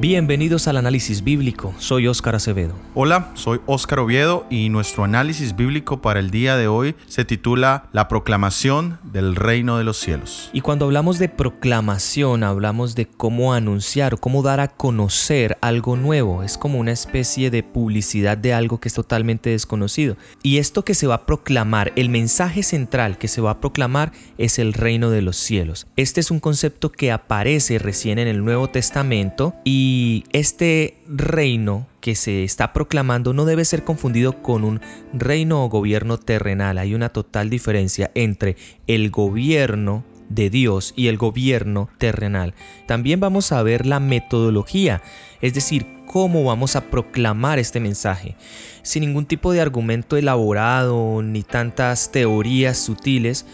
Bienvenidos al análisis bíblico, soy Óscar Acevedo. Hola, soy Óscar Oviedo y nuestro análisis bíblico para el día de hoy se titula La proclamación del reino de los cielos. Y cuando hablamos de proclamación, hablamos de cómo anunciar, cómo dar a conocer algo nuevo. Es como una especie de publicidad de algo que es totalmente desconocido. Y esto que se va a proclamar, el mensaje central que se va a proclamar es el reino de los cielos. Este es un concepto que aparece recién en el Nuevo Testamento y y este reino que se está proclamando no debe ser confundido con un reino o gobierno terrenal. Hay una total diferencia entre el gobierno de Dios y el gobierno terrenal. También vamos a ver la metodología, es decir, cómo vamos a proclamar este mensaje, sin ningún tipo de argumento elaborado ni tantas teorías sutiles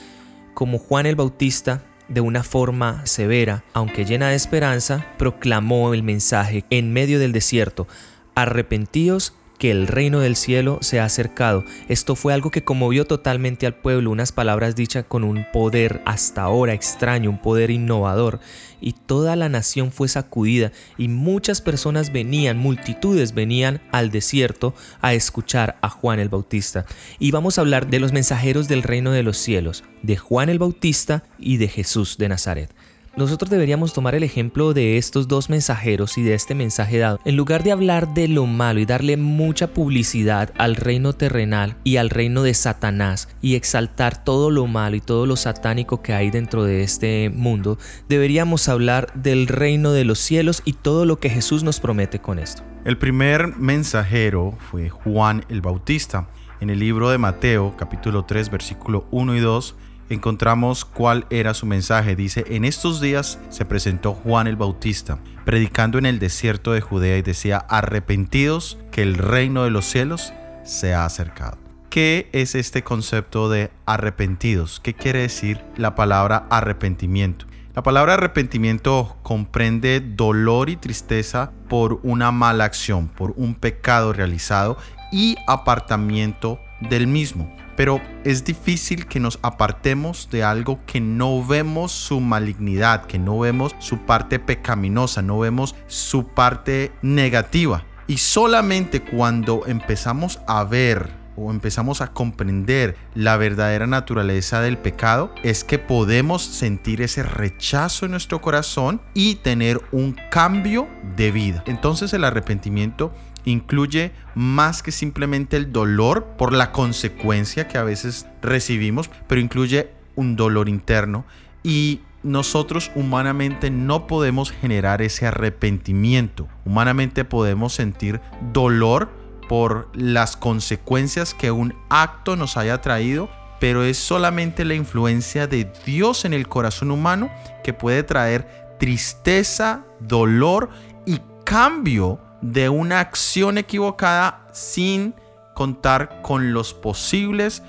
como Juan el Bautista de una forma severa, aunque llena de esperanza, proclamó el mensaje en medio del desierto, arrepentíos que el reino del cielo se ha acercado. Esto fue algo que conmovió totalmente al pueblo, unas palabras dichas con un poder hasta ahora extraño, un poder innovador. Y toda la nación fue sacudida y muchas personas venían, multitudes venían al desierto a escuchar a Juan el Bautista. Y vamos a hablar de los mensajeros del reino de los cielos, de Juan el Bautista y de Jesús de Nazaret. Nosotros deberíamos tomar el ejemplo de estos dos mensajeros y de este mensaje dado. En lugar de hablar de lo malo y darle mucha publicidad al reino terrenal y al reino de Satanás y exaltar todo lo malo y todo lo satánico que hay dentro de este mundo, deberíamos hablar del reino de los cielos y todo lo que Jesús nos promete con esto. El primer mensajero fue Juan el Bautista. En el libro de Mateo capítulo 3 versículo 1 y 2 encontramos cuál era su mensaje. Dice, en estos días se presentó Juan el Bautista, predicando en el desierto de Judea y decía, arrepentidos que el reino de los cielos se ha acercado. ¿Qué es este concepto de arrepentidos? ¿Qué quiere decir la palabra arrepentimiento? La palabra arrepentimiento comprende dolor y tristeza por una mala acción, por un pecado realizado y apartamiento del mismo pero es difícil que nos apartemos de algo que no vemos su malignidad, que no vemos su parte pecaminosa, no vemos su parte negativa. Y solamente cuando empezamos a ver o empezamos a comprender la verdadera naturaleza del pecado, es que podemos sentir ese rechazo en nuestro corazón y tener un cambio de vida. Entonces el arrepentimiento incluye más que simplemente el dolor por la consecuencia que a veces recibimos, pero incluye un dolor interno y nosotros humanamente no podemos generar ese arrepentimiento. Humanamente podemos sentir dolor por las consecuencias que un acto nos haya traído, pero es solamente la influencia de Dios en el corazón humano que puede traer tristeza, dolor y cambio de una acción equivocada sin contar con los posibles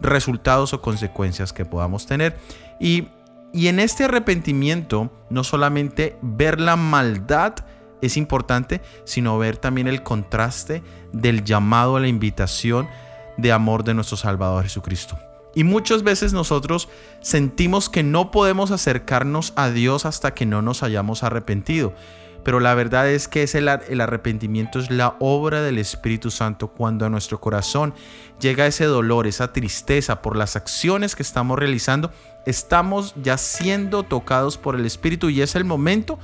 resultados o consecuencias que podamos tener. Y, y en este arrepentimiento, no solamente ver la maldad es importante, sino ver también el contraste del llamado a la invitación de amor de nuestro Salvador Jesucristo. Y muchas veces nosotros sentimos que no podemos acercarnos a Dios hasta que no nos hayamos arrepentido. Pero la verdad es que es el, el, arrepentimiento es la obra del Espíritu Santo cuando a nuestro corazón llega ese dolor, esa tristeza por las acciones que estamos realizando, estamos ya siendo tocados por el Espíritu y es el momento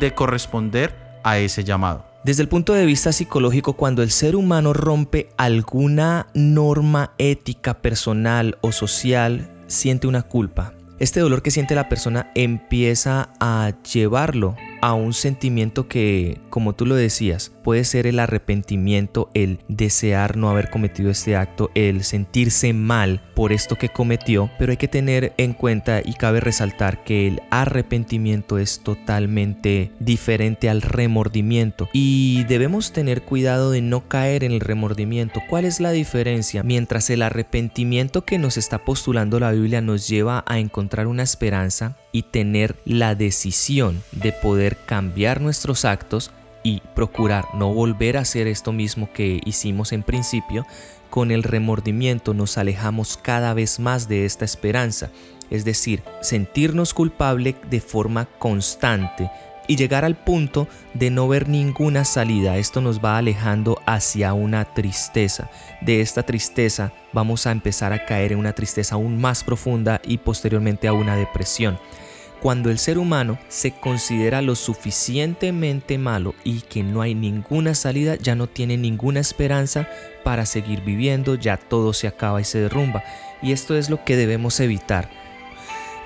de corresponder a ese llamado. Desde el punto de vista psicológico, cuando el ser humano rompe alguna norma ética personal o social, siente una culpa. Este dolor que siente la persona empieza a llevarlo a un sentimiento que, como tú lo decías, puede ser el arrepentimiento, el desear no haber cometido este acto, el sentirse mal por esto que cometió, pero hay que tener en cuenta y cabe resaltar que el arrepentimiento es totalmente diferente al remordimiento y debemos tener cuidado de no caer en el remordimiento. ¿Cuál es la diferencia? Mientras el arrepentimiento que nos está postulando la Biblia nos lleva a encontrar una esperanza, y tener la decisión de poder cambiar nuestros actos y procurar no volver a hacer esto mismo que hicimos en principio, con el remordimiento nos alejamos cada vez más de esta esperanza, es decir, sentirnos culpable de forma constante y llegar al punto de no ver ninguna salida. Esto nos va alejando hacia una tristeza. De esta tristeza vamos a empezar a caer en una tristeza aún más profunda y posteriormente a una depresión. Cuando el ser humano se considera lo suficientemente malo y que no hay ninguna salida, ya no tiene ninguna esperanza para seguir viviendo, ya todo se acaba y se derrumba. Y esto es lo que debemos evitar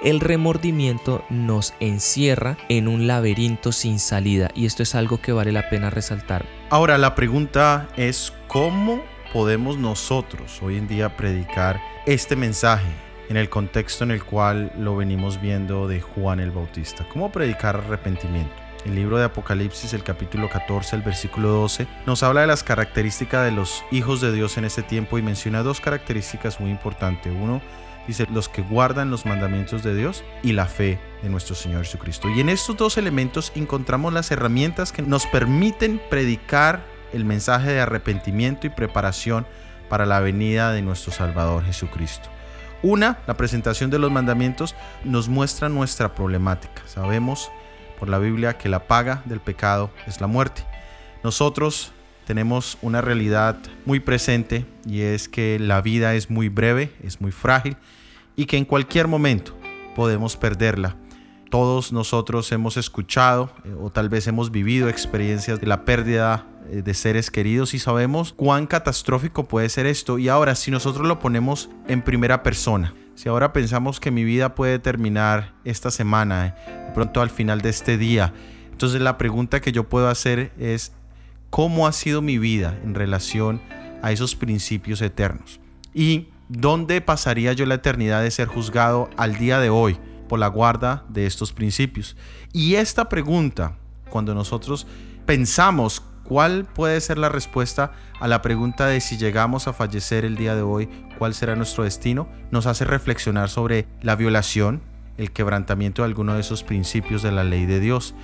el remordimiento nos encierra en un laberinto sin salida y esto es algo que vale la pena resaltar. Ahora la pregunta es cómo podemos nosotros hoy en día predicar este mensaje en el contexto en el cual lo venimos viendo de Juan el Bautista. ¿Cómo predicar arrepentimiento? El libro de Apocalipsis, el capítulo 14, el versículo 12, nos habla de las características de los hijos de Dios en este tiempo y menciona dos características muy importantes. Uno, dice los que guardan los mandamientos de Dios y la fe de nuestro Señor Jesucristo. Y en estos dos elementos encontramos las herramientas que nos permiten predicar el mensaje de arrepentimiento y preparación para la venida de nuestro Salvador Jesucristo. Una, la presentación de los mandamientos nos muestra nuestra problemática. Sabemos por la Biblia que la paga del pecado es la muerte. Nosotros tenemos una realidad muy presente y es que la vida es muy breve, es muy frágil y que en cualquier momento podemos perderla. Todos nosotros hemos escuchado eh, o tal vez hemos vivido experiencias de la pérdida de seres queridos y sabemos cuán catastrófico puede ser esto. Y ahora, si nosotros lo ponemos en primera persona, si ahora pensamos que mi vida puede terminar esta semana, eh, pronto al final de este día, entonces la pregunta que yo puedo hacer es, cómo ha sido mi vida en relación a esos principios eternos. Y dónde pasaría yo la eternidad de ser juzgado al día de hoy por la guarda de estos principios. Y esta pregunta, cuando nosotros pensamos cuál puede ser la respuesta a la pregunta de si llegamos a fallecer el día de hoy, cuál será nuestro destino, nos hace reflexionar sobre la violación, el quebrantamiento de alguno de esos principios de la ley de Dios.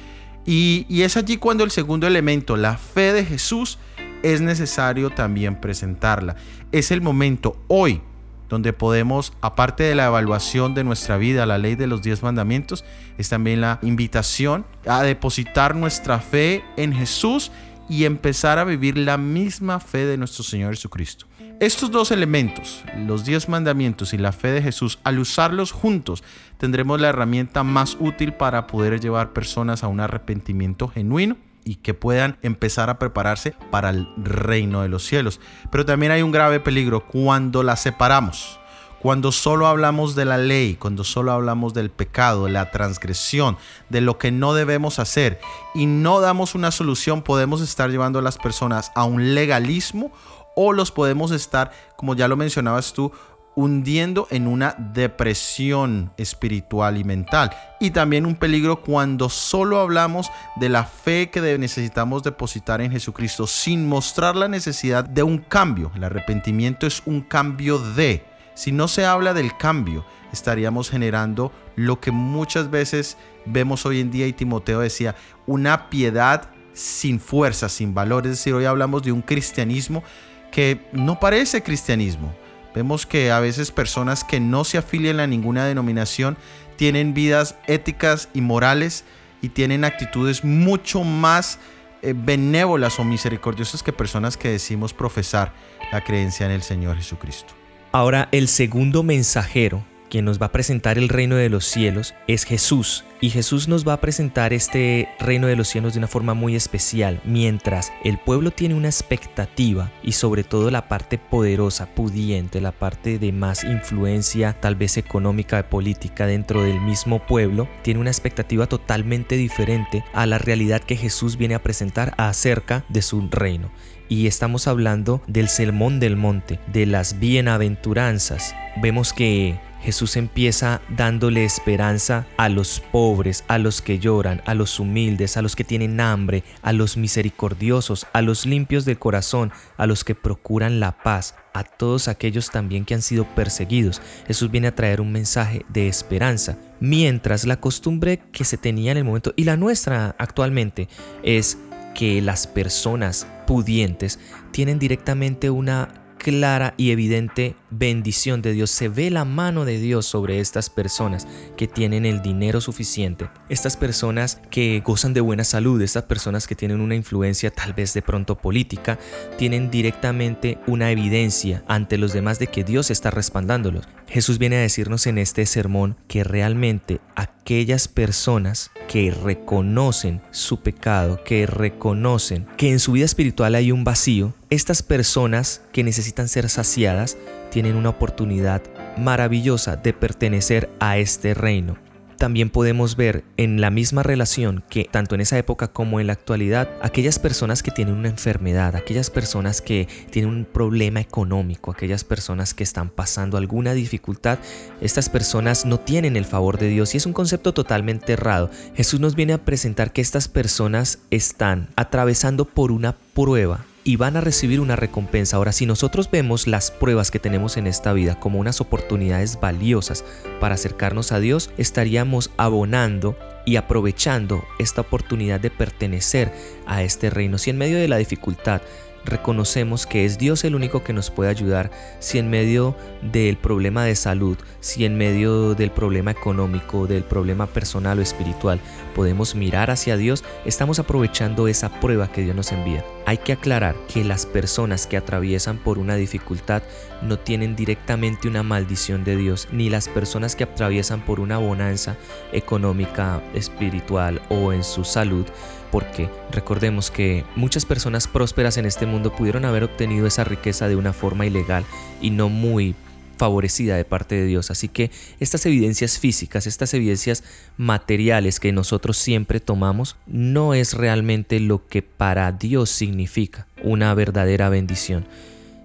Y, es allí cuando el segundo elemento, la fe de Jesús, es necesario también presentarla. Es el momento hoy donde podemos, aparte de la evaluación de nuestra vida, la ley de los diez mandamientos, es también la invitación a depositar nuestra fe en Jesús y empezar a vivir la misma fe de nuestro Señor Jesucristo. Estos dos elementos, los diez mandamientos y la fe de Jesús, al usarlos juntos, tendremos la herramienta más útil para poder llevar personas a un arrepentimiento genuino y que puedan empezar a prepararse para el reino de los cielos. Pero también hay un grave peligro cuando las separamos. Cuando solo hablamos de la ley, cuando solo hablamos del pecado, de la transgresión, de lo que no debemos hacer y no damos una solución, podemos estar llevando a las personas a un legalismo o los podemos estar, como ya lo mencionabas tú, hundiendo en una depresión espiritual y mental. Y también un peligro cuando solo hablamos de la fe que necesitamos depositar en Jesucristo sin mostrar la necesidad de un cambio. El arrepentimiento es un cambio de. Si no se habla del cambio, estaríamos generando lo que muchas veces vemos hoy en día y Timoteo decía, una piedad sin fuerza, sin valor. Es decir, hoy hablamos de un cristianismo que no parece cristianismo. Vemos que a veces personas que no se afilian a ninguna denominación tienen vidas éticas y morales y tienen actitudes mucho más eh, benévolas o misericordiosas que personas que decimos profesar la creencia en el Señor Jesucristo. Ahora, el segundo mensajero quien nos va a presentar el reino de los cielos es Jesús. Y Jesús nos va a presentar este reino de los cielos de una forma muy especial, mientras el pueblo tiene una expectativa y sobre todo la parte poderosa, pudiente, la parte de más influencia tal vez económica, política dentro del mismo pueblo, tiene una expectativa totalmente diferente a la realidad que Jesús viene a presentar acerca de su reino y estamos hablando del sermón del monte, de las bienaventuranzas. Vemos que Jesús empieza dándole esperanza a los pobres, a los que lloran, a los humildes, a los que tienen hambre, a los misericordiosos, a los limpios de corazón, a los que procuran la paz, a todos aquellos también que han sido perseguidos. Jesús viene a traer un mensaje de esperanza, mientras la costumbre que se tenía en el momento y la nuestra actualmente es que las personas pudientes tienen directamente una clara y evidente bendición de Dios. Se ve la mano de Dios sobre estas personas que tienen el dinero suficiente. Estas personas que gozan de buena salud, estas personas que tienen una influencia tal vez de pronto política, tienen directamente una evidencia ante los demás de que Dios está respaldándolos. Jesús viene a decirnos en este sermón que realmente aquellas personas que reconocen su pecado, que reconocen que en su vida espiritual hay un vacío, estas personas que necesitan ser saciadas tienen una oportunidad maravillosa de pertenecer a este reino también podemos ver en la misma relación que tanto en esa época como en la actualidad, aquellas personas que tienen una enfermedad, aquellas personas que tienen un problema económico, aquellas personas que están pasando alguna dificultad, estas personas no tienen el favor de Dios y es un concepto totalmente errado. Jesús nos viene a presentar que estas personas están atravesando por una prueba y van a recibir una recompensa. Ahora, si nosotros vemos las pruebas que tenemos en esta vida como unas oportunidades valiosas para acercarnos a Dios, estaríamos abonando y aprovechando esta oportunidad de pertenecer a este reino. Si en medio de la dificultad reconocemos que es Dios el único que nos puede ayudar si en medio del problema de salud, si en medio del problema económico, del problema personal o espiritual, podemos mirar hacia Dios, estamos aprovechando esa prueba que Dios nos envía. Hay que aclarar que las personas que atraviesan por una dificultad no tienen directamente una maldición de Dios, ni las personas que atraviesan por una bonanza económica, espiritual o en su salud porque recordemos que muchas personas prósperas en este mundo pudieron haber obtenido esa riqueza de una forma ilegal y no muy favorecida de parte de Dios. Así que estas evidencias físicas, estas evidencias materiales que nosotros siempre tomamos, no es realmente lo que para Dios significa una verdadera bendición.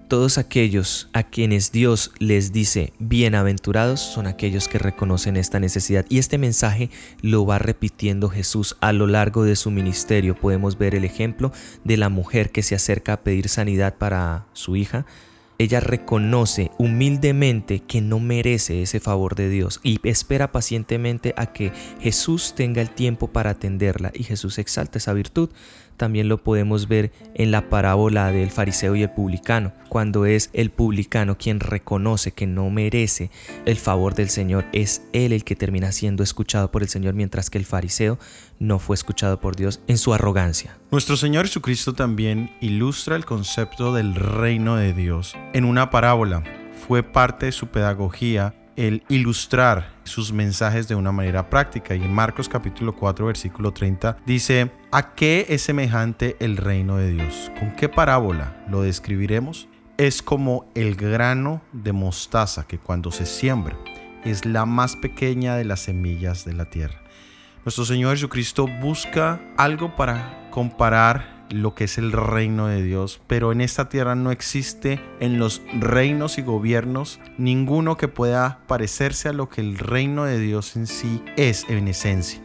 Todos aquellos a quienes Dios les dice bienaventurados son aquellos que reconocen esta necesidad. Y este mensaje lo va repitiendo Jesús a lo largo de su ministerio. Podemos ver el ejemplo de la mujer que se acerca a pedir sanidad para su hija. Ella reconoce humildemente que no merece ese favor de Dios y espera pacientemente a que Jesús tenga el tiempo para atenderla y Jesús exalta esa virtud también lo podemos ver en la parábola del fariseo y el publicano, cuando es el publicano quien reconoce que no merece el favor del Señor, es él el que termina siendo escuchado por el Señor, mientras que el fariseo no fue escuchado por Dios en su arrogancia. Nuestro Señor Jesucristo también ilustra el concepto del reino de Dios en una parábola. Fue parte de su pedagogía el ilustrar sus mensajes de una manera práctica. Y en Marcos capítulo 4 versículo 30 dice, ¿a qué es semejante el reino de Dios? ¿Con qué parábola lo describiremos? Es como el grano de mostaza que cuando se siembra es la más pequeña de las semillas de la tierra. Nuestro Señor Jesucristo busca algo para comparar lo que es el reino de Dios, pero en esta tierra no existe en los reinos y gobiernos ninguno que pueda parecerse a lo que el reino de Dios en sí es en esencia.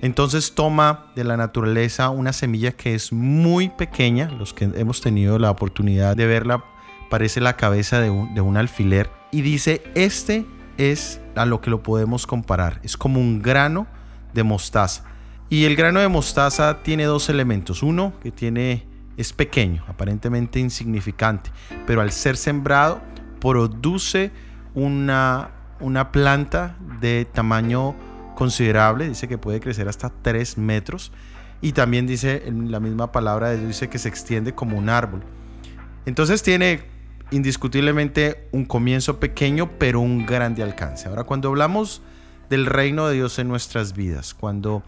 Entonces toma de la naturaleza una semilla que es muy pequeña, los que hemos tenido la oportunidad de verla, parece la cabeza de un, alfiler, y dice, este es a lo que lo podemos comparar, es como un grano de mostaza. Y el grano de mostaza tiene dos elementos. Uno, que tiene es pequeño, aparentemente insignificante, pero al ser sembrado produce una, una planta de tamaño considerable, dice que puede crecer hasta 3 metros, y también dice, en la misma palabra de Dios, dice que se extiende como un árbol. Entonces tiene indiscutiblemente un comienzo pequeño, pero un grande alcance. Ahora, cuando hablamos del reino de Dios en nuestras vidas, cuando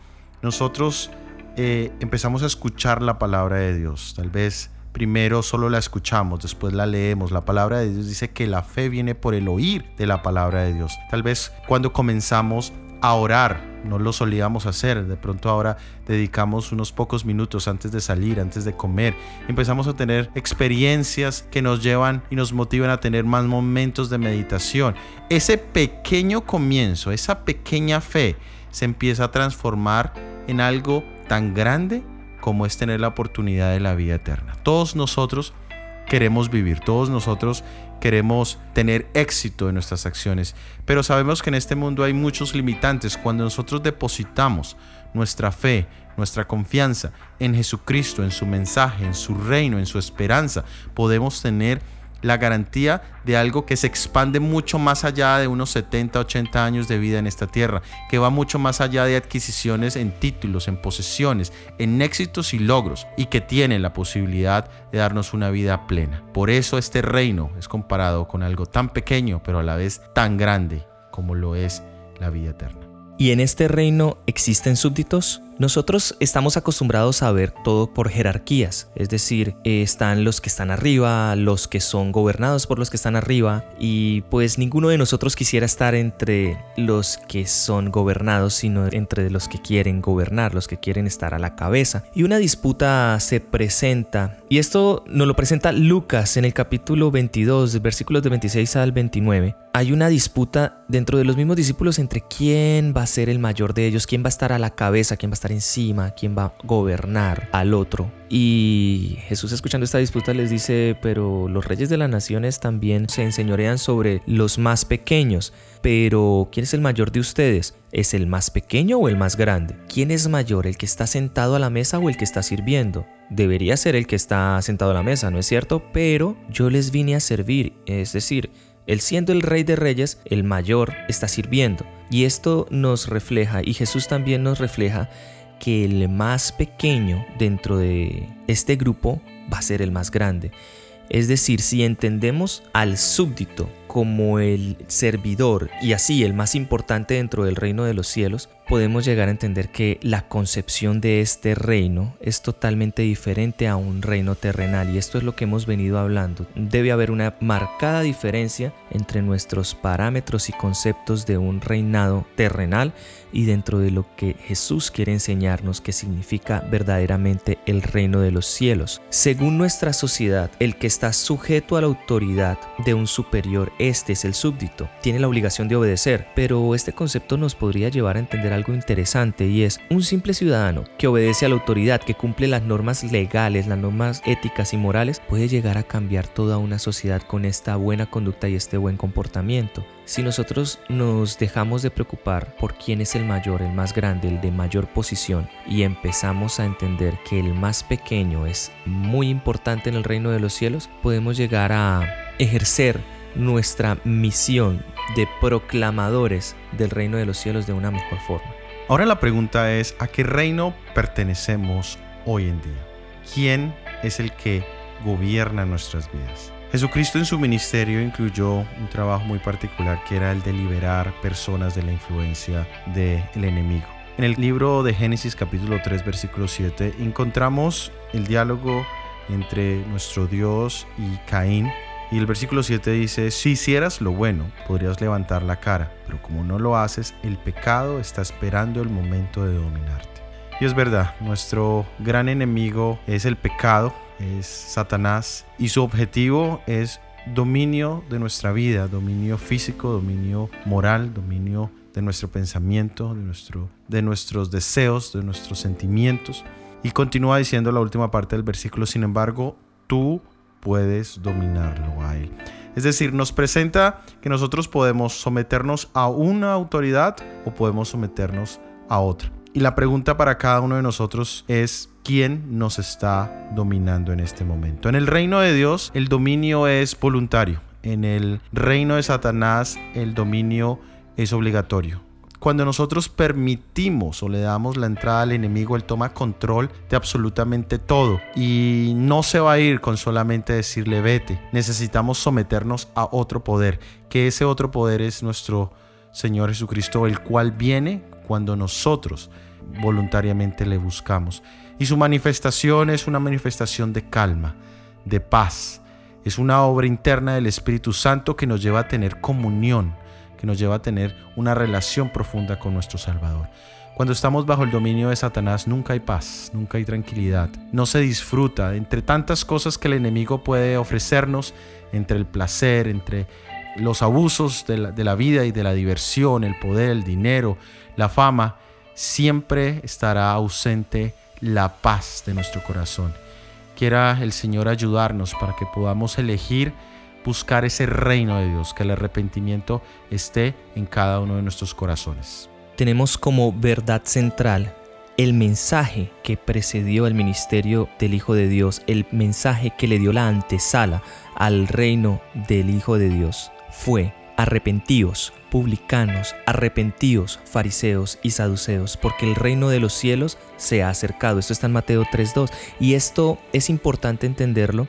nosotros eh, empezamos a escuchar la palabra de Dios. Tal vez primero solo la escuchamos, después la leemos. La palabra de Dios dice que la fe viene por el oír de la palabra de Dios. Tal vez cuando comenzamos a orar, no lo solíamos hacer, de pronto ahora dedicamos unos pocos minutos antes de salir, antes de comer, empezamos a tener experiencias que nos llevan y nos motivan a tener más momentos de meditación. Ese pequeño comienzo, esa pequeña fe, se empieza a transformar en algo tan grande como es tener la oportunidad de la vida eterna. Todos nosotros queremos vivir, todos nosotros queremos tener éxito en nuestras acciones, pero sabemos que en este mundo hay muchos limitantes. Cuando nosotros depositamos nuestra fe, nuestra confianza en Jesucristo, en su mensaje, en su reino, en su esperanza, podemos tener la garantía de algo que se expande mucho más allá de unos 70, 80 años de vida en esta tierra, que va mucho más allá de adquisiciones en títulos, en posesiones, en éxitos y logros, y que tiene la posibilidad de darnos una vida plena. Por eso este reino es comparado con algo tan pequeño, pero a la vez tan grande como lo es la vida eterna. ¿Y en este reino existen súbditos? Nosotros estamos acostumbrados a ver todo por jerarquías, es decir, están los que están arriba, los que son gobernados por los que están arriba, y pues ninguno de nosotros quisiera estar entre los que son gobernados, sino entre los que quieren gobernar, los que quieren estar a la cabeza. Y una disputa se presenta, y esto nos lo presenta Lucas en el capítulo 22, versículos de 26 al 29. Hay una disputa dentro de los mismos discípulos entre quién va a ser el mayor de ellos, quién va a estar a la cabeza, quién va a estar encima, quién va a gobernar al otro. Y Jesús escuchando esta disputa les dice, pero los reyes de las naciones también se enseñorean sobre los más pequeños. Pero, ¿quién es el mayor de ustedes? ¿Es el más pequeño o el más grande? ¿Quién es mayor, el que está sentado a la mesa o el que está sirviendo? Debería ser el que está sentado a la mesa, ¿no es cierto? Pero yo les vine a servir, es decir, él siendo el rey de reyes, el mayor está sirviendo. Y esto nos refleja, y Jesús también nos refleja, que el más pequeño dentro de este grupo va a ser el más grande. Es decir, si entendemos al súbdito como el servidor y así el más importante dentro del reino de los cielos, podemos llegar a entender que la concepción de este reino es totalmente diferente a un reino terrenal y esto es lo que hemos venido hablando. Debe haber una marcada diferencia entre nuestros parámetros y conceptos de un reinado terrenal y dentro de lo que Jesús quiere enseñarnos que significa verdaderamente el reino de los cielos. Según nuestra sociedad, el que está sujeto a la autoridad de un superior, este es el súbdito, tiene la obligación de obedecer, pero este concepto nos podría llevar a entender algo interesante y es un simple ciudadano que obedece a la autoridad, que cumple las normas legales, las normas éticas y morales, puede llegar a cambiar toda una sociedad con esta buena conducta y este buen comportamiento. Si nosotros nos dejamos de preocupar por quién es el mayor, el más grande, el de mayor posición y empezamos a entender que el más pequeño es muy importante en el reino de los cielos, podemos llegar a ejercer nuestra misión de proclamadores del reino de los cielos de una mejor forma. Ahora la pregunta es, ¿a qué reino pertenecemos hoy en día? ¿Quién es el que gobierna nuestras vidas? Jesucristo en su ministerio incluyó un trabajo muy particular que era el de liberar personas de la influencia del enemigo. En el libro de Génesis capítulo 3 versículo 7 encontramos el diálogo entre nuestro Dios y Caín y el versículo 7 dice, si hicieras lo bueno, podrías levantar la cara, pero como no lo haces, el pecado está esperando el momento de dominarte. Y es verdad, nuestro gran enemigo es el pecado, es Satanás, y su objetivo es dominio de nuestra vida, dominio físico, dominio moral, dominio de nuestro pensamiento, de, nuestro, de nuestros deseos, de nuestros sentimientos. Y continúa diciendo la última parte del versículo, sin embargo, tú puedes dominarlo a Él. Es decir, nos presenta que nosotros podemos someternos a una autoridad o podemos someternos a otra. Y la pregunta para cada uno de nosotros es, ¿quién nos está dominando en este momento? En el reino de Dios, el dominio es voluntario. En el reino de Satanás, el dominio es obligatorio. Cuando nosotros permitimos o le damos la entrada al enemigo, él toma control de absolutamente todo y no se va a ir con solamente decirle vete. Necesitamos someternos a otro poder, que ese otro poder es nuestro Señor Jesucristo, el cual viene cuando nosotros voluntariamente le buscamos. Y su manifestación es una manifestación de calma, de paz. Es una obra interna del Espíritu Santo que nos lleva a tener comunión que nos lleva a tener una relación profunda con nuestro Salvador. Cuando estamos bajo el dominio de Satanás nunca hay paz, nunca hay tranquilidad, no se disfruta entre tantas cosas que el enemigo puede ofrecernos, entre el placer, entre los abusos de la, de la vida y de la diversión, el poder, el dinero, la fama, siempre estará ausente la paz de nuestro corazón. Quiera el Señor ayudarnos para que podamos elegir buscar ese reino de Dios, que el arrepentimiento esté en cada uno de nuestros corazones. Tenemos como verdad central el mensaje que precedió el ministerio del Hijo de Dios, el mensaje que le dio la antesala al reino del Hijo de Dios, fue arrepentíos, publicanos, arrepentíos, fariseos y saduceos, porque el reino de los cielos se ha acercado. Esto está en Mateo 3.2 y esto es importante entenderlo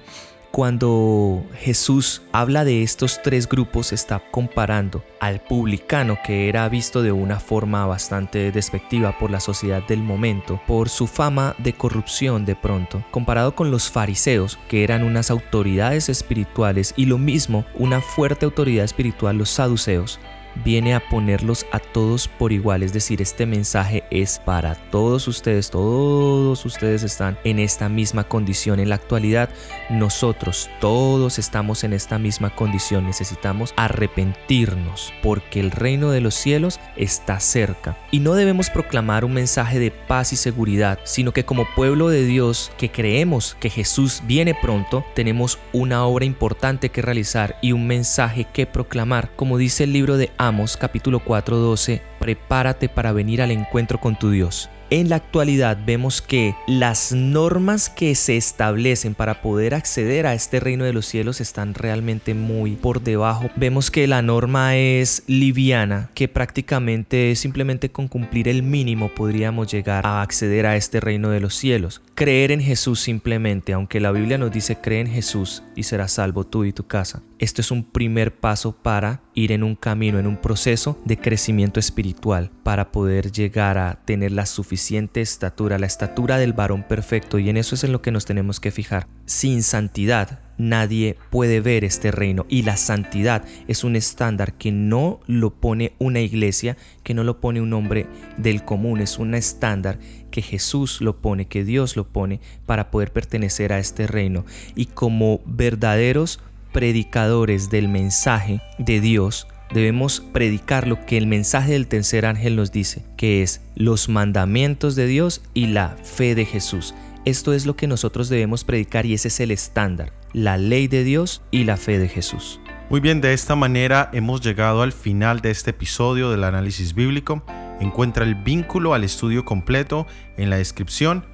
cuando Jesús habla de estos tres grupos, está comparando al publicano, que era visto de una forma bastante despectiva por la sociedad del momento, por su fama de corrupción de pronto, comparado con los fariseos, que eran unas autoridades espirituales, y lo mismo, una fuerte autoridad espiritual, los saduceos, viene a ponerlos a todos por igual, es decir, este mensaje es para todos ustedes, todos ustedes están en esta misma condición. En la actualidad, nosotros todos estamos en esta misma condición, necesitamos arrepentirnos porque el reino de los cielos está cerca. Y no debemos proclamar un mensaje de paz y seguridad, sino que como pueblo de Dios que creemos que Jesús viene pronto, tenemos una obra importante que realizar y un mensaje que proclamar, como dice el libro de Capítulo 4:12, prepárate para venir al encuentro con tu Dios. En la actualidad vemos que las normas que se establecen para poder acceder a este reino de los cielos están realmente muy por debajo. Vemos que la norma es liviana, que prácticamente simplemente con cumplir el mínimo podríamos llegar a acceder a este reino de los cielos. Creer en Jesús simplemente, aunque la Biblia nos dice cree en Jesús y serás salvo tú y tu casa. Esto es un primer paso para ir en un camino, en un proceso de crecimiento espiritual, para poder llegar a tener la suficiente estatura, la estatura del varón perfecto, y en eso es en lo que nos tenemos que fijar. Sin santidad, nadie puede ver este reino. Y la santidad es un estándar que no lo pone una iglesia, que no lo pone un hombre del común, es un estándar que Jesús lo pone, que Dios lo pone para poder pertenecer a este reino. Y como verdaderos predicadores del mensaje de Dios, debemos predicar lo que el mensaje del tercer ángel nos dice, que es los mandamientos de Dios y la fe de Jesús. Esto es lo que nosotros debemos predicar y ese es el estándar, la ley de Dios y la fe de Jesús. Muy bien, de esta manera hemos llegado al final de este episodio del análisis bíblico. Encuentra el vínculo al estudio completo en la descripción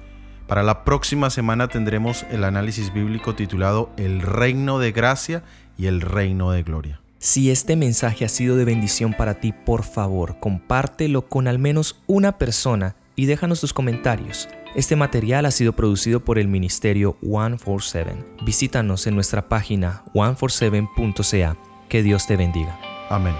para la próxima semana tendremos el análisis bíblico titulado El reino de gracia y el reino de gloria. Si este mensaje ha sido de bendición para ti, por favor, compártelo con al menos una persona y déjanos tus comentarios. Este material ha sido producido por el Ministerio 147. Visítanos en nuestra página 147.ca. Que Dios te bendiga. Amén.